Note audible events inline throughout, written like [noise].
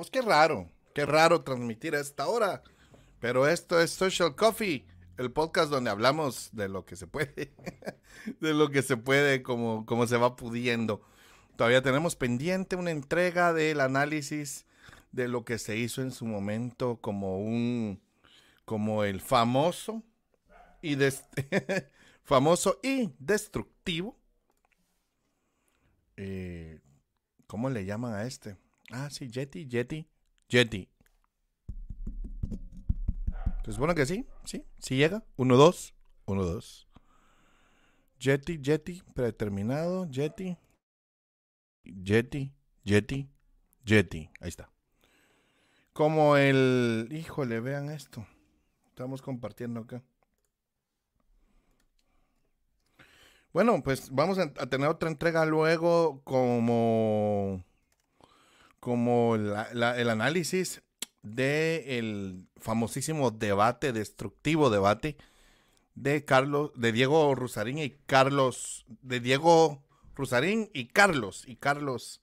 Pues qué raro, qué raro transmitir a esta hora. Pero esto es Social Coffee, el podcast donde hablamos de lo que se puede, [laughs] de lo que se puede, como, como se va pudiendo. Todavía tenemos pendiente una entrega del análisis de lo que se hizo en su momento como un, como el famoso y [laughs] famoso y destructivo. Eh, ¿Cómo le llaman a este? Ah, sí, Jetty, Jetty, Jetty. Pues bueno que sí, sí, sí llega. Uno, dos, uno, dos. Jetty, Jetty, predeterminado, Jetty. Jetty, Jetty, Jetty. Ahí está. Como el... Híjole, vean esto. Estamos compartiendo acá. Bueno, pues vamos a, tener otra entrega luego como, como el análisis del famosísimo debate, destructivo debate de Carlos, de Diego Rusarín y Carlos, de Diego Rusarín y Carlos, y Carlos,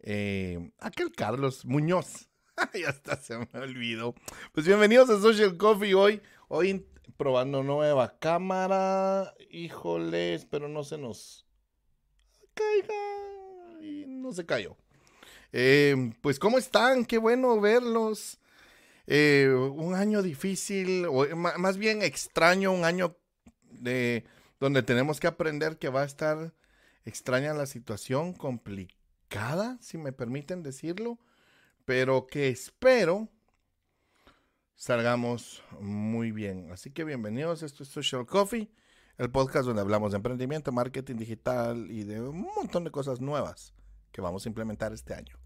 eh, aquel Carlos Muñoz. [laughs] ya hasta se me olvidó. Pues bienvenidos a Social Coffee hoy. Hoy probando nueva cámara. Híjole, espero no se nos caiga. Y no se cayó. Eh, pues, ¿cómo están? Qué bueno verlos. Eh, un año difícil, o más bien extraño, un año de donde tenemos que aprender que va a estar extraña la situación, complicada, si me permiten decirlo, pero que espero salgamos muy bien. Así que bienvenidos, esto es Social Coffee, el podcast donde hablamos de emprendimiento, marketing digital y de un montón de cosas nuevas que vamos a implementar este año.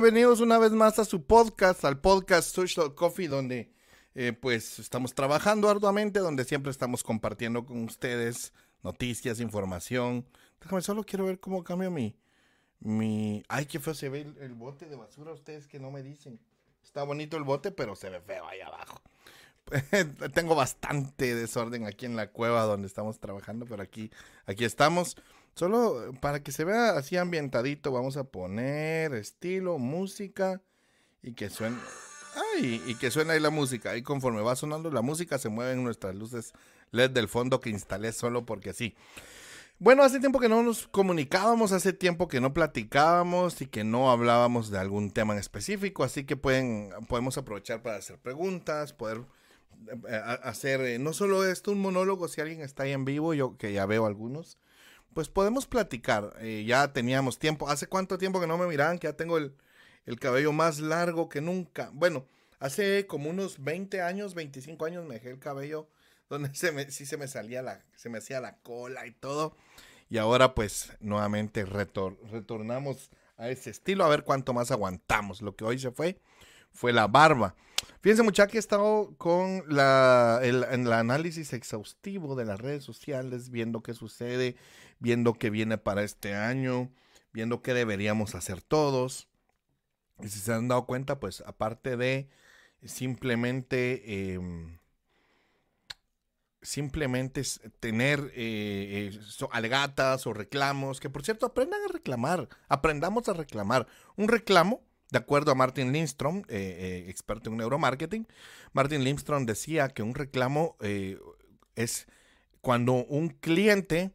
Bienvenidos una vez más a su podcast, al podcast Social Coffee, donde eh, pues estamos trabajando arduamente, donde siempre estamos compartiendo con ustedes noticias, información. Déjame, solo quiero ver cómo cambia mi, mi... Ay, qué feo se ve el, bote de basura, ustedes que no me dicen. Está bonito el bote, pero se ve feo ahí abajo. [laughs] Tengo bastante desorden aquí en la cueva donde estamos trabajando, pero aquí, aquí estamos. Solo para que se vea así ambientadito, vamos a poner estilo, música y que suene. Y que suene ahí la música. Y conforme va sonando la música, se mueven nuestras luces LED del fondo que instalé solo porque sí. Bueno, hace tiempo que no nos comunicábamos, hace tiempo que no platicábamos y que no hablábamos de algún tema en específico, así que pueden, podemos aprovechar para hacer preguntas, poder eh, hacer eh, no solo esto un monólogo, si alguien está ahí en vivo, yo que ya veo algunos, pues podemos platicar. Eh, ya teníamos tiempo. ¿Hace cuánto tiempo que no me miraban? Que ya tengo el, cabello más largo que nunca. Bueno, hace como unos 20 años, 25 años me dejé el cabello [laughs] donde se me, sí se me salía la, se me hacía la cola y todo. Y ahora pues nuevamente retornamos a ese estilo a ver cuánto más aguantamos. Lo que hoy se fue fue la barba. Fíjense muchachos que he estado con la, el, el, análisis exhaustivo de las redes sociales, viendo qué sucede, viendo qué viene para este año, viendo qué deberíamos hacer todos. Y si se han dado cuenta, pues aparte de simplemente... Em, simplemente tener eh, eh o reclamos, que por cierto aprendan a reclamar, aprendamos a reclamar. Un reclamo de acuerdo a Martin Lindstrom, eh, eh, experto en neuromarketing, Martin Lindstrom decía que un reclamo eh, es cuando un cliente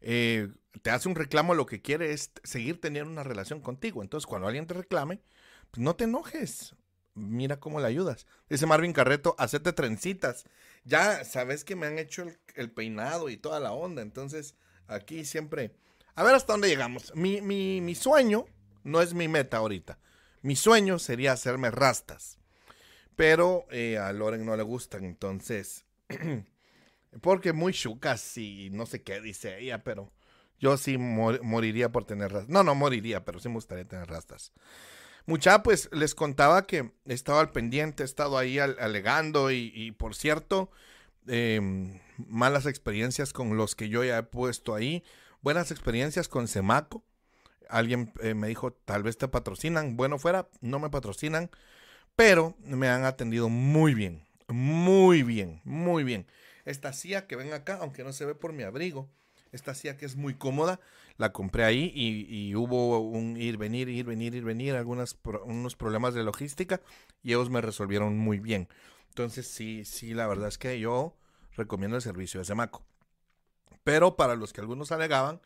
te hace un reclamo, lo que quiere es seguir teniendo una relación contigo. Entonces, cuando alguien te reclame, pues no te enojes. Mira cómo le ayudas. Dice Marvin Carreto, hacete trencitas. ya sabes que me han hecho el, peinado y toda la onda. Entonces, aquí siempre. A ver hasta dónde llegamos. Mi, mi, mi sueño no es mi meta ahorita. Mi sueño sería hacerme rastas. Pero eh, a Loren no le gustan, entonces. [clears throat] porque muy chucas y no sé qué dice ella, pero yo sí moriría por tener rastas. No, no moriría, pero sí me gustaría tener rastas. Mucha, pues les contaba que he estado al pendiente, he estado ahí alegando y, por cierto, em, malas experiencias con los que yo ya he puesto ahí, buenas experiencias con Semaco. Alguien eh, me dijo, tal vez te patrocinan. Bueno, fuera, no me patrocinan, pero me han atendido muy bien, muy bien, muy bien. Esta silla que ven acá, aunque no se ve por mi abrigo, esta silla que es muy cómoda, la compré ahí y, hubo un ir, venir, ir, venir, ir, venir, algunos unos problemas de logística y ellos me resolvieron muy bien. Entonces sí, sí, la verdad es que yo recomiendo el servicio de Semaco. Pero para los que algunos alegaban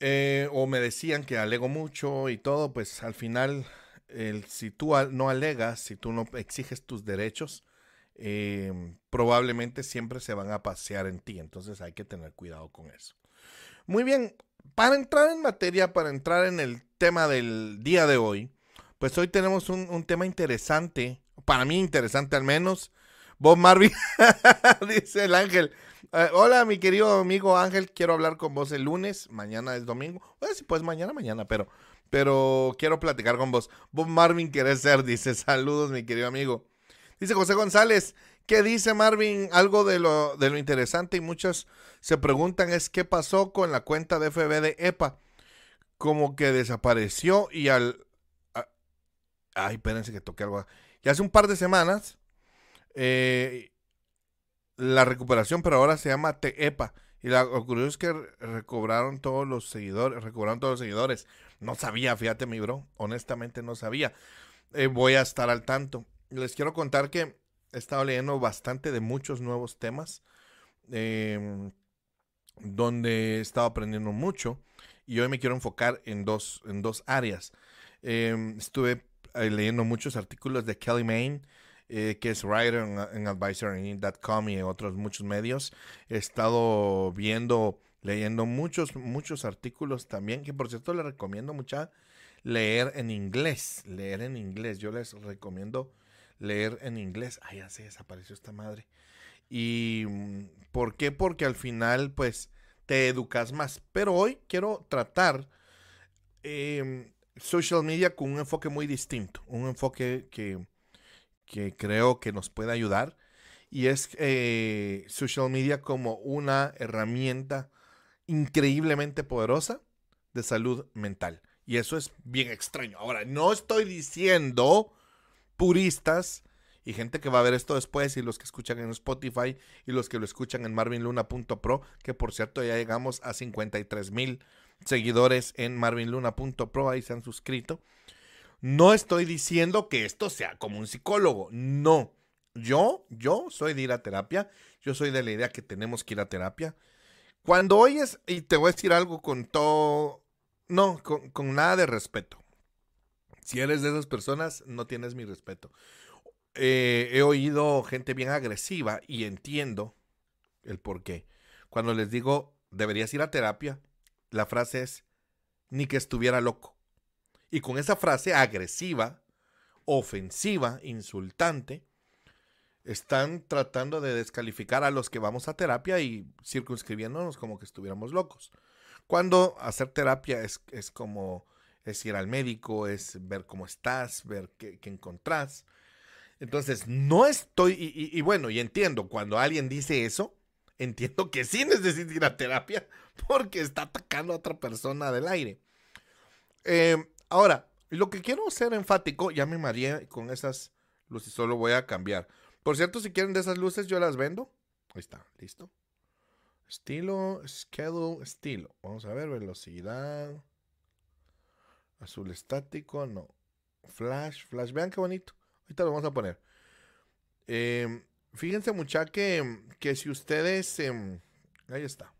eh, o me decían que alego mucho y todo, pues al final, el, si tú no alegas, si tú no exiges tus derechos, eh, probablemente siempre se van a pasear en ti. Entonces hay que tener cuidado con eso. Muy bien, para entrar en materia, para entrar en el tema del día de hoy, pues hoy tenemos un, tema interesante, para mí interesante al menos. Bob Marvin, [laughs] dice el ángel. Eh, hola, mi querido amigo Ángel, quiero hablar con vos el lunes, mañana es domingo. Bueno, si pues mañana, mañana, pero, pero quiero platicar con vos. Bob Marvin quiere ser, dice, saludos, mi querido amigo. Dice José González, ¿qué dice Marvin? Algo de lo, de lo interesante y muchos se preguntan es qué pasó con la cuenta de FB de EPA. Como que desapareció y al... ay, espérense que toque algo. Y hace un par de semanas eh, la recuperación, pero ahora se llama TEPA. Y lo curioso es que recobraron todos los seguidores, recobraron todos los seguidores. No sabía, fíjate mi bro, honestamente no sabía. Eh, voy a estar al tanto les quiero contar que he estado leyendo bastante de muchos nuevos temas, em, donde he estado aprendiendo mucho y hoy me quiero enfocar en dos, en dos áreas. Em, estuve eh, leyendo muchos artículos de Kelly Main, eh, que es writer en, advisory.com y en otros muchos medios. He estado viendo, leyendo muchos, muchos artículos también, que por cierto le recomiendo mucha leer en inglés, leer en inglés. Yo les recomiendo leer en inglés. Ay, ya se desapareció esta madre. ¿Y mm, por qué? Porque al final, pues, te educas más. Pero hoy quiero tratar em, social media con un enfoque muy distinto. Un enfoque que, que creo que nos puede ayudar. Y es eh, social media como una herramienta increíblemente poderosa de salud mental. Y eso es bien extraño. Ahora, no estoy diciendo puristas y gente que va a ver esto después y los que escuchan en Spotify y los que lo escuchan en marvinluna.pro, que por cierto ya llegamos a 53 mil seguidores en marvinluna.pro, ahí se han suscrito. No estoy diciendo que esto sea como un psicólogo, no. Yo, yo soy de ir a terapia, yo soy de la idea que tenemos que ir a terapia. Cuando oyes, y te voy a decir algo con todo, no, con, nada de respeto. Si eres de esas personas, no tienes mi respeto. Eh, he oído gente bien agresiva y entiendo el por qué. Cuando les digo, deberías ir a terapia, la frase es, ni que estuviera loco. Y con esa frase agresiva, ofensiva, insultante, están tratando de descalificar a los que vamos a terapia y circunscribiéndonos como que estuviéramos locos. Cuando hacer terapia es, es como es ir al médico, es ver cómo estás, ver qué, encontrás. Entonces, no estoy, y, bueno, y entiendo, cuando alguien dice eso, entiendo que sí necesita ir a terapia [laughs] porque está atacando a otra persona del aire. Em, ahora, lo que quiero ser enfático, ya me con esas luces, solo voy a cambiar. Por cierto, si quieren de esas luces, yo las vendo. Ahí está, listo. Estilo, schedule, estilo. Vamos a ver, velocidad. Azul estático, no. Flash, flash. Vean qué bonito. Ahorita lo vamos a poner. Em, fíjense, mucha que, que si ustedes. Em, ahí está.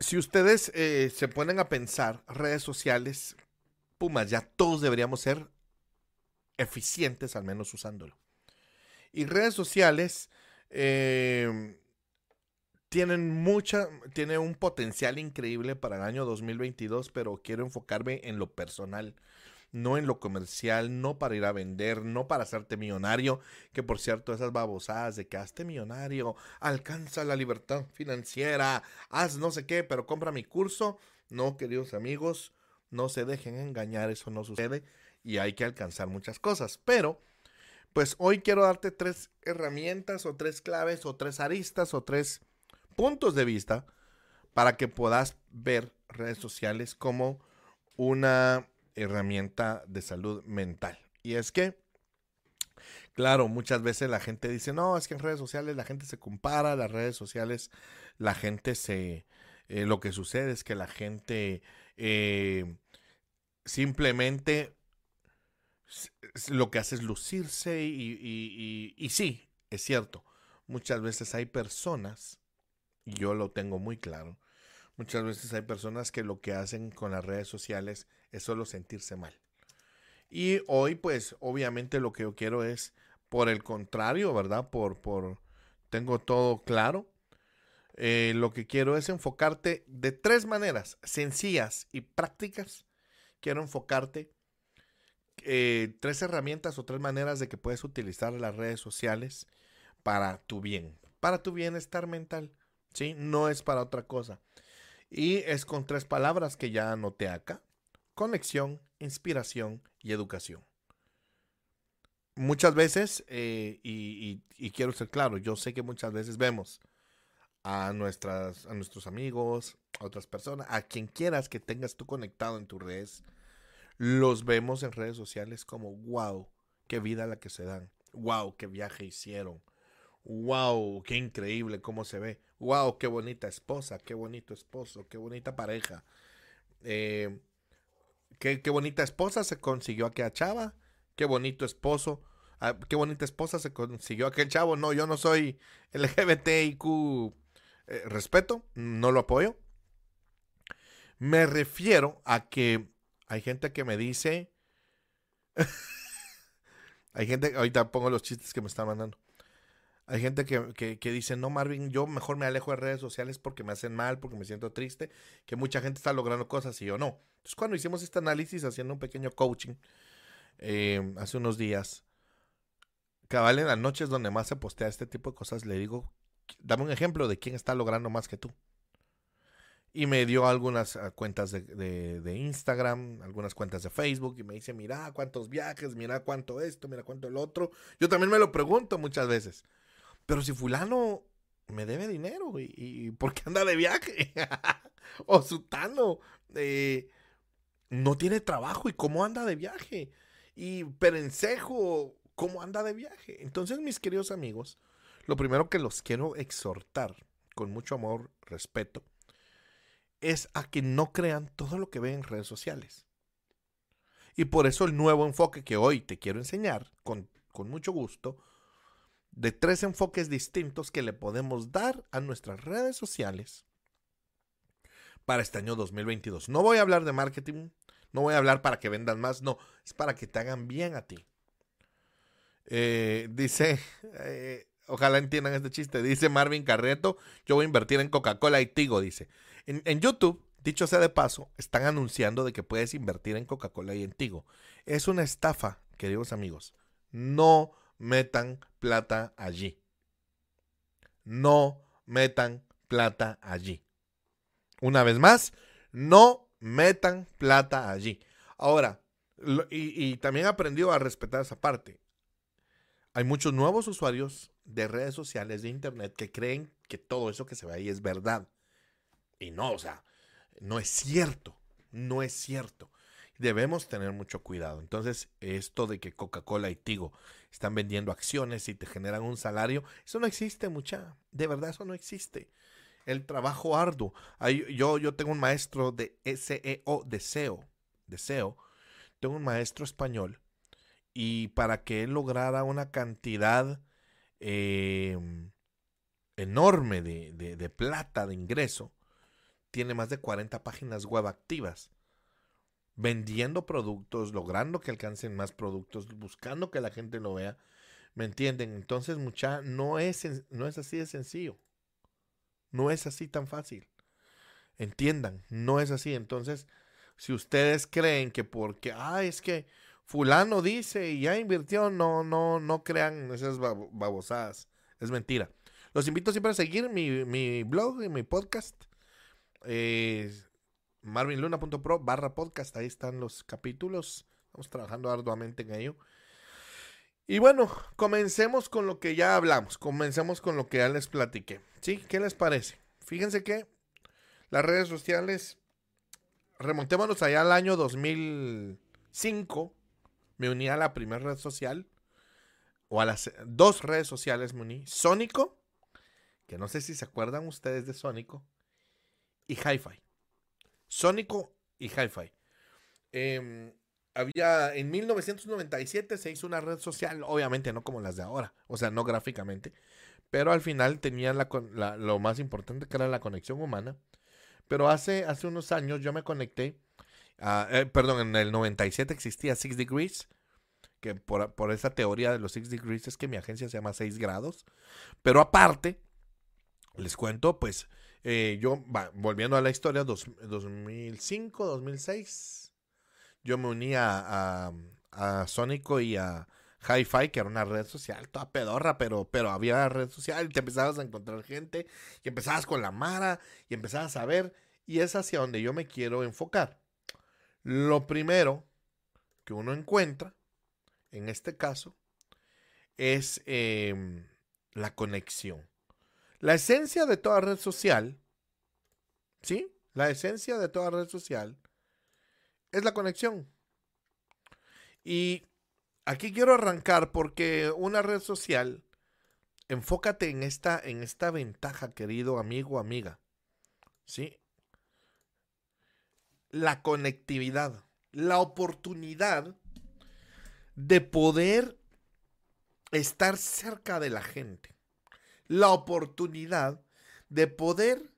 Si ustedes eh, se ponen a pensar, redes sociales, Pumas, ya todos deberíamos ser eficientes, al menos usándolo. Y redes sociales eh, tienen mucha, tiene un potencial increíble para el año 2022, pero quiero enfocarme en lo personal, no en lo comercial, no para ir a vender, no para hacerte millonario, que por cierto esas babosadas de que hazte millonario, alcanza la libertad financiera, haz no sé qué, pero compra mi curso. No, queridos amigos, no se dejen engañar, eso no sucede y hay que alcanzar muchas cosas, pero pues hoy quiero darte tres herramientas o tres claves o tres aristas o tres puntos de vista para que puedas ver redes sociales como una herramienta de salud mental. Y es que, claro, muchas veces la gente dice, no, es que en redes sociales la gente se compara, las redes sociales la gente se... Eh, lo que sucede es que la gente eh, simplemente lo que hace es lucirse y, y sí, es cierto, muchas veces hay personas yo lo tengo muy claro. Muchas veces hay personas que lo que hacen con las redes sociales es solo sentirse mal. Y hoy, pues, obviamente lo que yo quiero es, por el contrario, ¿verdad? Por, por, tengo todo claro. Eh, lo que quiero es enfocarte de tres maneras sencillas y prácticas. Quiero enfocarte eh, tres herramientas o tres maneras de que puedes utilizar las redes sociales para tu bien, para tu bienestar mental. ¿sí? No es para otra cosa. Y es con tres palabras que ya anoté acá. Conexión, inspiración y educación. Muchas veces, eh, y, quiero ser claro, yo sé que muchas veces vemos a, nuestras, a nuestros amigos, a otras personas, a quien quieras que tengas tú conectado en tus redes, los vemos en redes sociales como, wow, qué vida la que se dan, wow, qué viaje hicieron, wow, qué increíble cómo se ve wow, qué bonita esposa, qué bonito esposo, qué bonita pareja. Eh, qué, bonita esposa se consiguió aquella chava, qué bonito esposo, ah, qué bonita esposa se consiguió aquel chavo. No, yo no soy LGBTIQ, eh, respeto, no lo apoyo. Me refiero a que hay gente que me dice, [laughs] hay gente, ahorita pongo los chistes que me están mandando. Hay gente que, dice, no, Marvin, yo mejor me alejo de redes sociales porque me hacen mal, porque me siento triste, que mucha gente está logrando cosas y yo no. Entonces, cuando hicimos este análisis haciendo un pequeño coaching eh, hace unos días, cabal en las noches donde más se postea este tipo de cosas, le digo, dame un ejemplo de quién está logrando más que tú. Y me dio algunas ah, cuentas de, de, Instagram, algunas cuentas de Facebook y me dice, mira cuántos viajes, mira cuánto esto, mira cuánto el otro. Yo también me lo pregunto muchas veces. Pero si fulano me debe dinero, ¿y, por qué anda de viaje? [laughs] o sutano eh, no tiene trabajo y cómo anda de viaje. Y perencejo, ¿cómo anda de viaje? Entonces, mis queridos amigos, lo primero que los quiero exhortar con mucho amor, respeto, es a que no crean todo lo que ven en redes sociales. Y por eso el nuevo enfoque que hoy te quiero enseñar, con, con mucho gusto, de tres enfoques distintos que le podemos dar a nuestras redes sociales para este año 2022. No voy a hablar de marketing, no voy a hablar para que vendan más, no, es para que te hagan bien a ti. Eh, dice, eh, ojalá entiendan este chiste, dice Marvin Carreto, yo voy a invertir en Coca-Cola y Tigo, dice. En, YouTube, dicho sea de paso, están anunciando de que puedes invertir en Coca-Cola y en Tigo. Es una estafa, queridos amigos. No metan plata allí. No metan plata allí. Una vez más, no metan plata allí. Ahora, y, también he aprendido a respetar esa parte. Hay muchos nuevos usuarios de redes sociales, de internet, que creen que todo eso que se ve ahí es verdad. Y no, o sea, no es cierto. No es cierto debemos tener mucho cuidado. Entonces, esto de que Coca-Cola y Tigo están vendiendo acciones y te generan un salario, eso no existe, mucha. De verdad, eso no existe. El trabajo arduo. yo, yo tengo un maestro de SEO, de SEO, de SEO. Tengo un maestro español y para que él lograra una cantidad em, enorme de, de plata, de ingreso, tiene más de 40 páginas web activas vendiendo productos, logrando que alcancen más productos, buscando que la gente lo vea, ¿Me entienden? Entonces, mucha, no es, no es así de sencillo. No es así tan fácil. Entiendan, no es así. Entonces, si ustedes creen que porque, ah, es que fulano dice y ya invirtió, no, no, no crean esas babosadas. Es mentira. Los invito siempre a seguir mi, blog y mi podcast. Eh, marvinluna.pro barra podcast. Ahí están los capítulos. Estamos trabajando arduamente en ello. Y bueno, comencemos con lo que ya hablamos. Comencemos con lo que ya les platiqué. ¿Sí? ¿Qué les parece? Fíjense que las redes sociales, remontémonos allá al año 2005, me uní a la primera red social, o a las dos redes sociales me uní, Sónico, que no sé si se acuerdan ustedes de Sónico, y Hi-Fi. Sónico y Hi-Fi. Em, había, en 1997 se hizo una red social, obviamente no como las de ahora, o sea, no gráficamente, pero al final tenía la, lo más importante que era la conexión humana. Pero hace, hace unos años yo me conecté, eh, perdón, en el 97 existía Six Degrees, que por, por, esa teoría de los Six Degrees es que mi agencia se llama 6 grados. Pero aparte, les cuento, pues eh, yo, volviendo a la historia, 2005, 2006, yo me uní a, a, a Sónico y a Hi-Fi, que era una red social toda pedorra, pero, pero había red social y te empezabas a encontrar gente y empezabas con la Mara y empezabas a ver y es hacia donde yo me quiero enfocar. Lo primero que uno encuentra, en este caso, es em, la conexión. La esencia de toda red social, ¿sí? La esencia de toda red social es la conexión. Y aquí quiero arrancar porque una red social, enfócate en esta, en esta ventaja, querido amigo amiga. ¿Sí? La conectividad, la oportunidad de poder estar cerca de la gente. La oportunidad de poder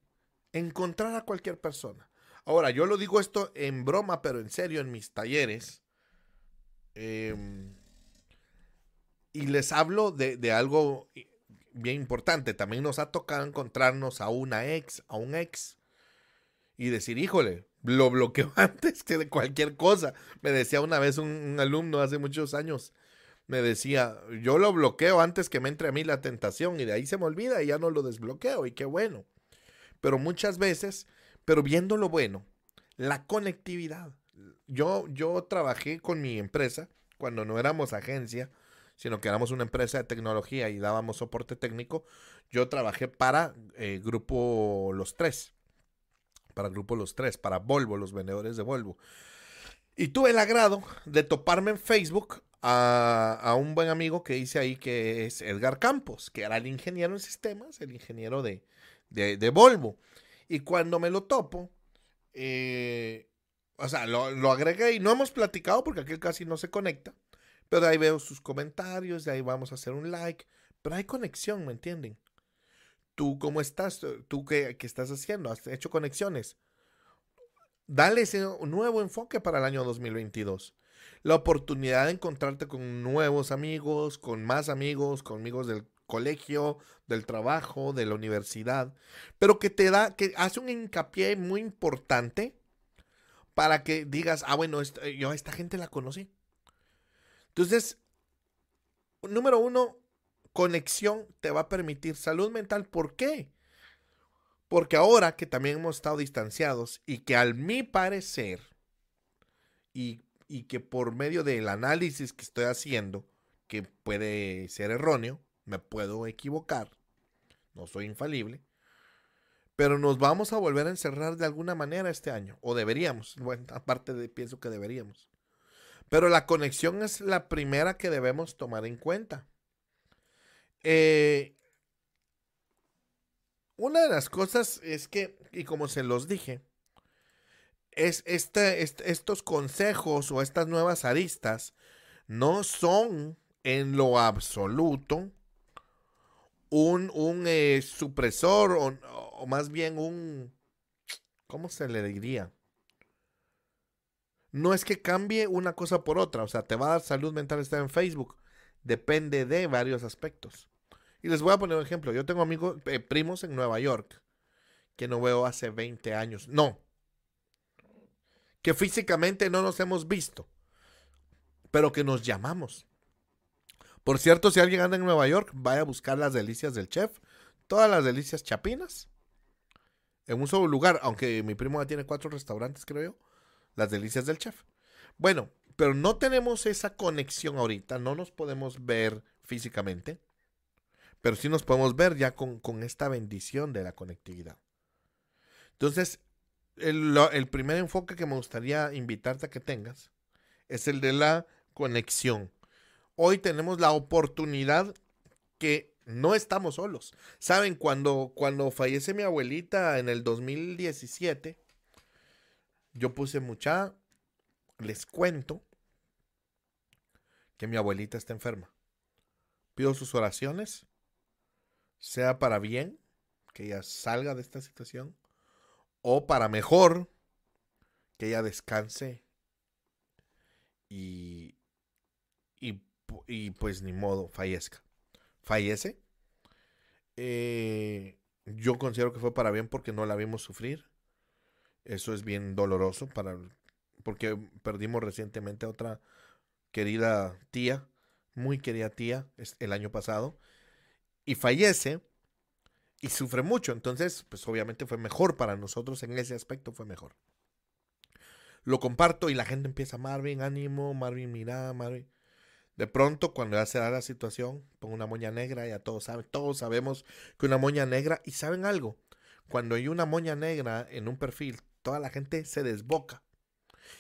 encontrar a cualquier persona. Ahora, yo lo digo esto en broma, pero en serio, en mis talleres. Em, y les hablo de, algo bien importante. También nos ha tocado encontrarnos a una ex, a un ex, y decir, híjole, lo bloqueo [laughs] antes que de cualquier cosa. Me decía una vez un, alumno hace muchos años, me decía, yo lo bloqueo antes que me entre a mí la tentación y de ahí se me olvida y ya no lo desbloqueo y qué bueno. Pero muchas veces, pero viendo lo bueno, la conectividad. Yo, yo trabajé con mi empresa cuando no éramos agencia sino que éramos una empresa de tecnología y dábamos soporte técnico, yo trabajé para eh, Grupo Los Tres, para Grupo Los Tres, para Volvo, los vendedores de Volvo. Y tuve el agrado de toparme en Facebook a, un buen amigo que hice ahí, que es Edgar Campos, que era el ingeniero en sistemas, el ingeniero de, de, Volvo. Y cuando me lo topo, eh, o sea, lo, lo, agregué y no hemos platicado porque aquel casi no se conecta. Pero ahí veo sus comentarios, de ahí vamos a hacer un like. Pero hay conexión, ¿me entienden? ¿Tú cómo estás? ¿Tú qué, estás haciendo? ¿Has hecho conexiones? Dale ese nuevo enfoque para el año 2022. La oportunidad de encontrarte con nuevos amigos, con más amigos, con amigos del colegio, del trabajo, de la universidad, pero que te da, que hace un hincapié muy importante para que digas, ah, bueno, yo a esta gente la conocí. Entonces, número uno, conexión te va a permitir salud mental. ¿Por qué? Porque ahora que también hemos estado distanciados y que al mi parecer, y, y que por medio del análisis que estoy haciendo, que puede ser erróneo, me puedo equivocar, no soy infalible, pero nos vamos a volver a encerrar de alguna manera este año, o deberíamos, bueno, [laughs] aparte de pienso que deberíamos. Pero la conexión es la primera que debemos tomar en cuenta. Eh, una de las cosas es que, y como se los dije, es estos consejos o estas nuevas aristas no son en lo absoluto un, un eh, supresor o, o, más bien un, ¿cómo se le diría? no es que cambie una cosa por otra, o sea, te va a dar salud mental estar en Facebook. depende de varios aspectos. Y les voy a poner un ejemplo. Yo tengo amigos, eh, primos en Nueva York que no veo hace 20 años. No. Que físicamente no nos hemos visto, pero que nos llamamos. Por cierto, si alguien anda en Nueva York, vaya a buscar las delicias del chef. Todas las delicias chapinas. En un solo lugar, aunque mi primo ya tiene cuatro restaurantes, creo yo. Las delicias del chef. Bueno, pero no tenemos esa conexión ahorita. No nos podemos ver físicamente. Pero sí nos podemos ver ya con, esta bendición de la conectividad. Entonces, el, el primer enfoque que me gustaría invitarte a que tengas es el de la conexión hoy tenemos la oportunidad que no estamos solos. Saben, cuando, cuando fallece mi abuelita en el 2017, yo puse mucha, les cuento que mi abuelita está enferma. Pido sus oraciones, sea para bien, que ella salga de esta situación, o para mejor, que ella descanse y, y y pues ni modo, fallezca. Fallece. Eh, yo considero que fue para bien porque no la vimos sufrir. Eso es bien doloroso para porque perdimos recientemente a otra querida tía, muy querida tía, el año pasado, y fallece y sufre mucho. Entonces, pues obviamente fue mejor para nosotros en ese aspecto, fue mejor. Lo comparto y la gente empieza, Marvin, ánimo, Marvin, mira, Marvin. De pronto, cuando ya se da la situación, pongo una moña negra, ya todos saben, todos sabemos que una moña negra, y saben algo, cuando hay una moña negra en un perfil, toda la gente se desboca.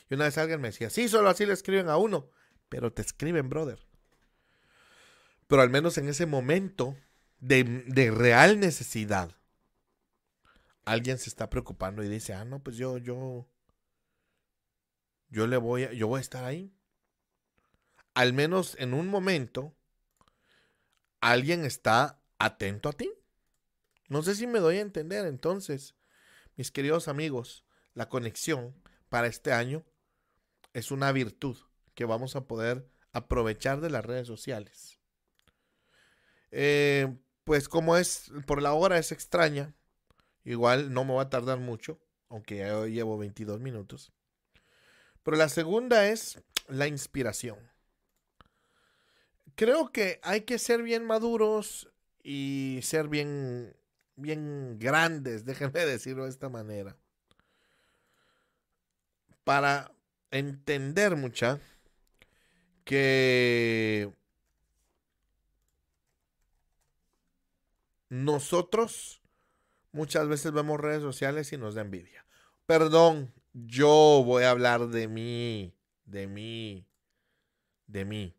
Y una vez alguien me decía, sí, solo así le escriben a uno, pero te escriben, brother. Pero al menos en ese momento de, de real necesidad, alguien se está preocupando y dice, ah, no, pues yo, yo, yo le voy a, yo voy a estar ahí al menos en un momento, alguien está atento a ti. No sé si me doy a entender. Entonces, mis queridos amigos, la conexión para este año es una virtud que vamos a poder aprovechar de las redes sociales. Eh, pues como es, por la hora es extraña, igual no me va a tardar mucho, aunque ya llevo 22 minutos. Pero la segunda es la inspiración creo que hay que ser bien maduros y ser bien, bien grandes, [laughs] déjenme decirlo de esta manera. Para entender mucha que nosotros muchas veces vemos redes sociales y nos da envidia. Perdón, yo voy a hablar de mí, de mí, de mí.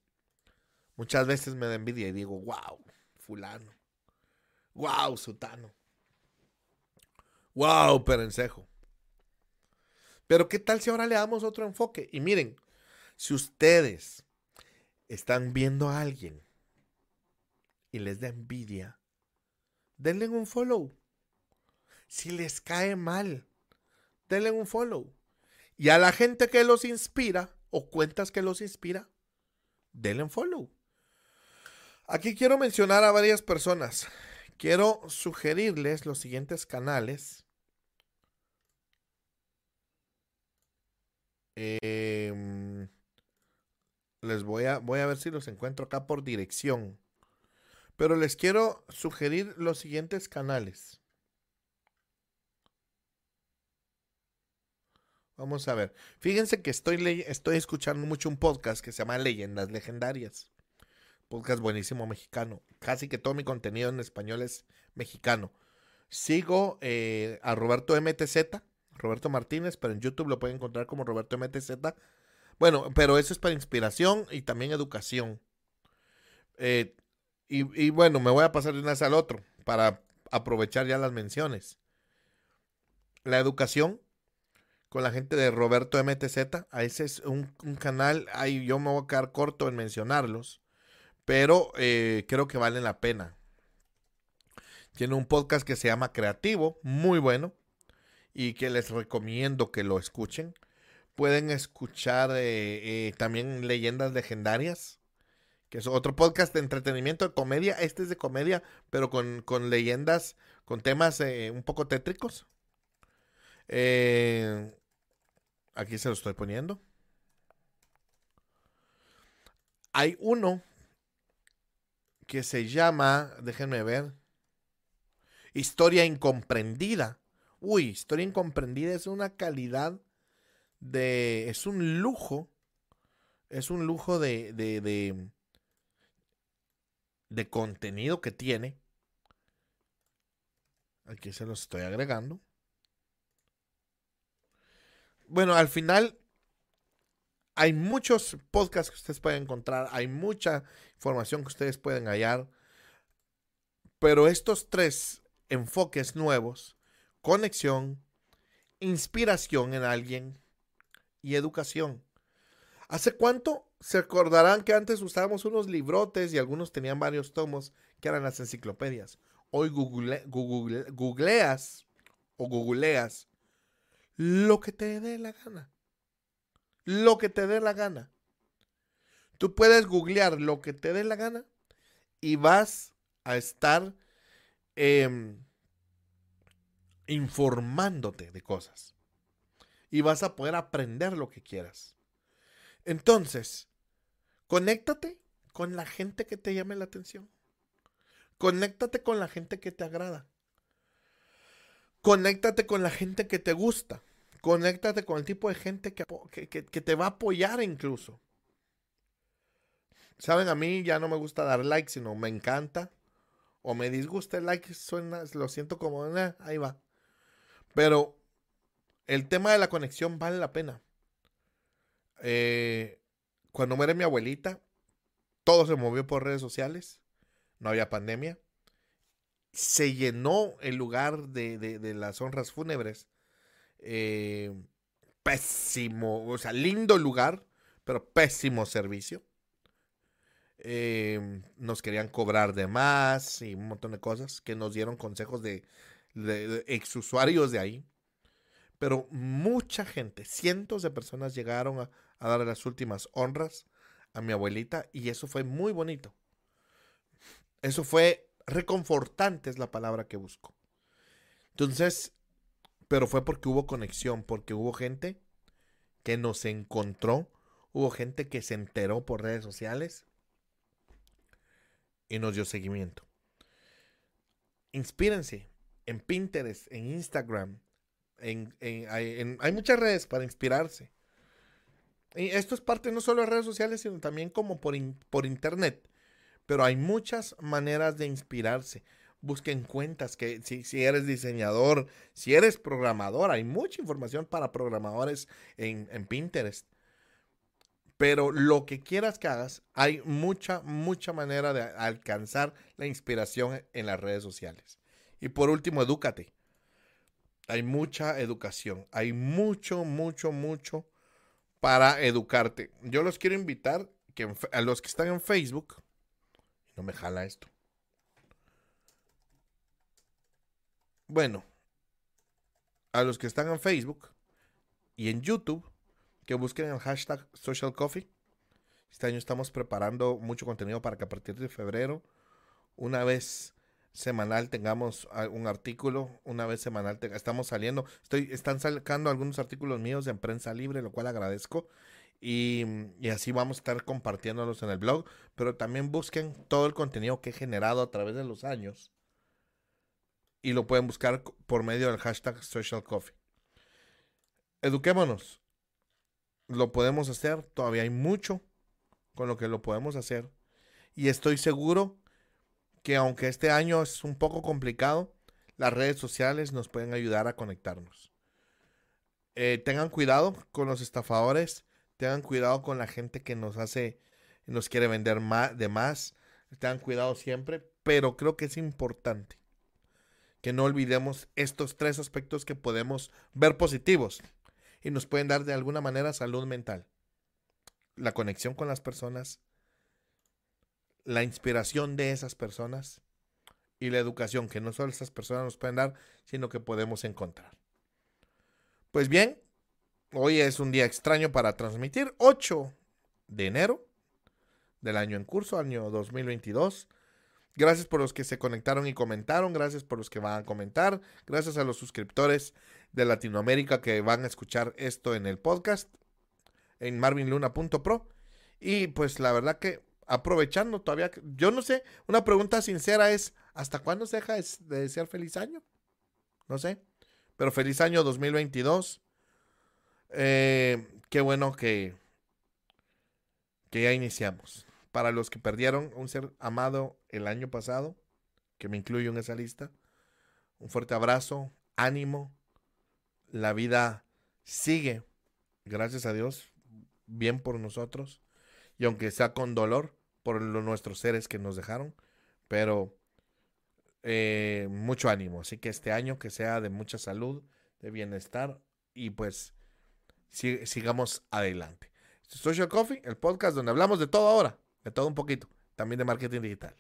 Muchas veces me da envidia y digo, wow, fulano. Wow, sutano. Wow, perencejo. Pero ¿qué tal si ahora le damos otro enfoque? Y miren, si ustedes están viendo a alguien y les da envidia, denle un follow. Si les cae mal, denle un follow. Y a la gente que los inspira o cuentas que los inspira, denle un follow. Aquí quiero mencionar a varias personas. Quiero sugerirles los siguientes canales. Em, les voy a, voy a ver si los encuentro acá por dirección. Pero les quiero sugerir los siguientes canales. Vamos a ver. Fíjense que estoy, estoy escuchando mucho un podcast que se llama Leyendas Legendarias podcast buenísimo mexicano. Casi que todo mi contenido en español es mexicano. Sigo eh, a Roberto MTZ, Roberto Martínez, pero en YouTube lo pueden encontrar como Roberto MTZ. Bueno, pero eso es para inspiración y también educación. Eh, y, bueno, me voy a pasar de una al otro para aprovechar ya las menciones. La educación con la gente de Roberto MTZ. A ese es un, un canal, ahí yo me voy a quedar corto en mencionarlos pero eh, creo que valen la pena. Tiene un podcast que se llama Creativo, muy bueno, y que les recomiendo que lo escuchen. Pueden escuchar eh, eh, también leyendas legendarias, que es otro podcast de entretenimiento, de comedia. Este es de comedia, pero con, leyendas, con temas eh, un poco tétricos. Eh, aquí se lo estoy poniendo. Hay uno que se llama, déjenme ver, Historia incomprendida. Uy, Historia incomprendida es una calidad de... es un lujo. Es un lujo de, de, de contenido que tiene. Aquí se los estoy agregando. Bueno, al final hay muchos podcasts que ustedes pueden encontrar, hay mucha información que ustedes pueden hallar, pero estos tres enfoques nuevos, conexión, inspiración en alguien y educación. ¿Hace cuánto se acordarán que antes usábamos unos librotes y algunos tenían varios tomos que eran las enciclopedias? Hoy google, googleas o googleas lo que te dé la gana lo que te dé la gana. Tú puedes googlear lo que te dé la gana y vas a estar em, informándote de cosas. Y vas a poder aprender lo que quieras. Entonces, conéctate con la gente que te llame la atención. Conéctate con la gente que te agrada. Conéctate con la gente que te gusta. Conéctate con el tipo de gente que, que, te va a apoyar incluso. Saben, a mí ya no me gusta dar like, sino me encanta. O me disgusta el like, suena, lo siento como, ahí va. Pero el tema de la conexión vale la pena. Eh, cuando muere mi abuelita, todo se movió por redes sociales. No había pandemia. Se llenó el lugar de, de las honras fúnebres eh, pésimo, o sea, lindo lugar, pero pésimo servicio. Eh, nos querían cobrar de más y un montón de cosas que nos dieron consejos de, de, ex usuarios de ahí. Pero mucha gente, cientos de personas llegaron a, a dar las últimas honras a mi abuelita y eso fue muy bonito. Eso fue reconfortante, es la palabra que busco. Entonces, pero fue porque hubo conexión, porque hubo gente que nos encontró, hubo gente que se enteró por redes sociales y nos dio seguimiento. Inspírense en Pinterest, en Instagram, en, hay muchas redes para inspirarse. Y esto es parte no solo de redes sociales, sino también como por, por internet. Pero hay muchas maneras de inspirarse busquen cuentas, que si, si, eres diseñador, si eres programador, hay mucha información para programadores en, en, Pinterest. Pero lo que quieras que hagas, hay mucha, mucha manera de alcanzar la inspiración en las redes sociales. Y por último, edúcate. Hay mucha educación, hay mucho, mucho, mucho para educarte. Yo los quiero invitar a los que están en Facebook, no me jala esto Bueno, a los que están en Facebook y en YouTube, que busquen el hashtag Social Coffee. Este año estamos preparando mucho contenido para que a partir de febrero, una vez semanal tengamos un artículo, una vez semanal estamos saliendo, estoy, están sacando algunos artículos míos en prensa libre, lo cual agradezco. Y, y, así vamos a estar compartiéndolos en el blog, pero también busquen todo el contenido que he generado a través de los años y lo pueden buscar por medio del hashtag Social Coffee. Eduquémonos. Lo podemos hacer, todavía hay mucho con lo que lo podemos hacer. Y estoy seguro que aunque este año es un poco complicado, las redes sociales nos pueden ayudar a conectarnos. Eh, tengan cuidado con los estafadores, tengan cuidado con la gente que nos hace, nos quiere vender más, de más, tengan cuidado siempre, pero creo que es importante que no olvidemos estos tres aspectos que podemos ver positivos y nos pueden dar de alguna manera salud mental. La conexión con las personas, la inspiración de esas personas y la educación que no solo esas personas nos pueden dar, sino que podemos encontrar. Pues bien, hoy es un día extraño para transmitir, 8 de enero del año en curso, año 2022. Gracias por los que se conectaron y comentaron, gracias por los que van a comentar, gracias a los suscriptores de Latinoamérica que van a escuchar esto en el podcast en marvinluna.pro. Y pues la verdad que aprovechando todavía, yo no sé, una pregunta sincera es, ¿hasta cuándo se deja de desear feliz año? No sé, pero feliz año 2022. Eh, qué bueno que, que ya iniciamos. Para los que perdieron un ser amado el año pasado, que me incluyo en esa lista, un fuerte abrazo, ánimo. La vida sigue, gracias a Dios, bien por nosotros. Y aunque sea con dolor por nuestros seres que nos dejaron, pero eh, mucho ánimo. Así que este año que sea de mucha salud, de bienestar y pues sigamos adelante. Social Coffee, el podcast donde hablamos de todo ahora, de todo un poquito, también de marketing digital.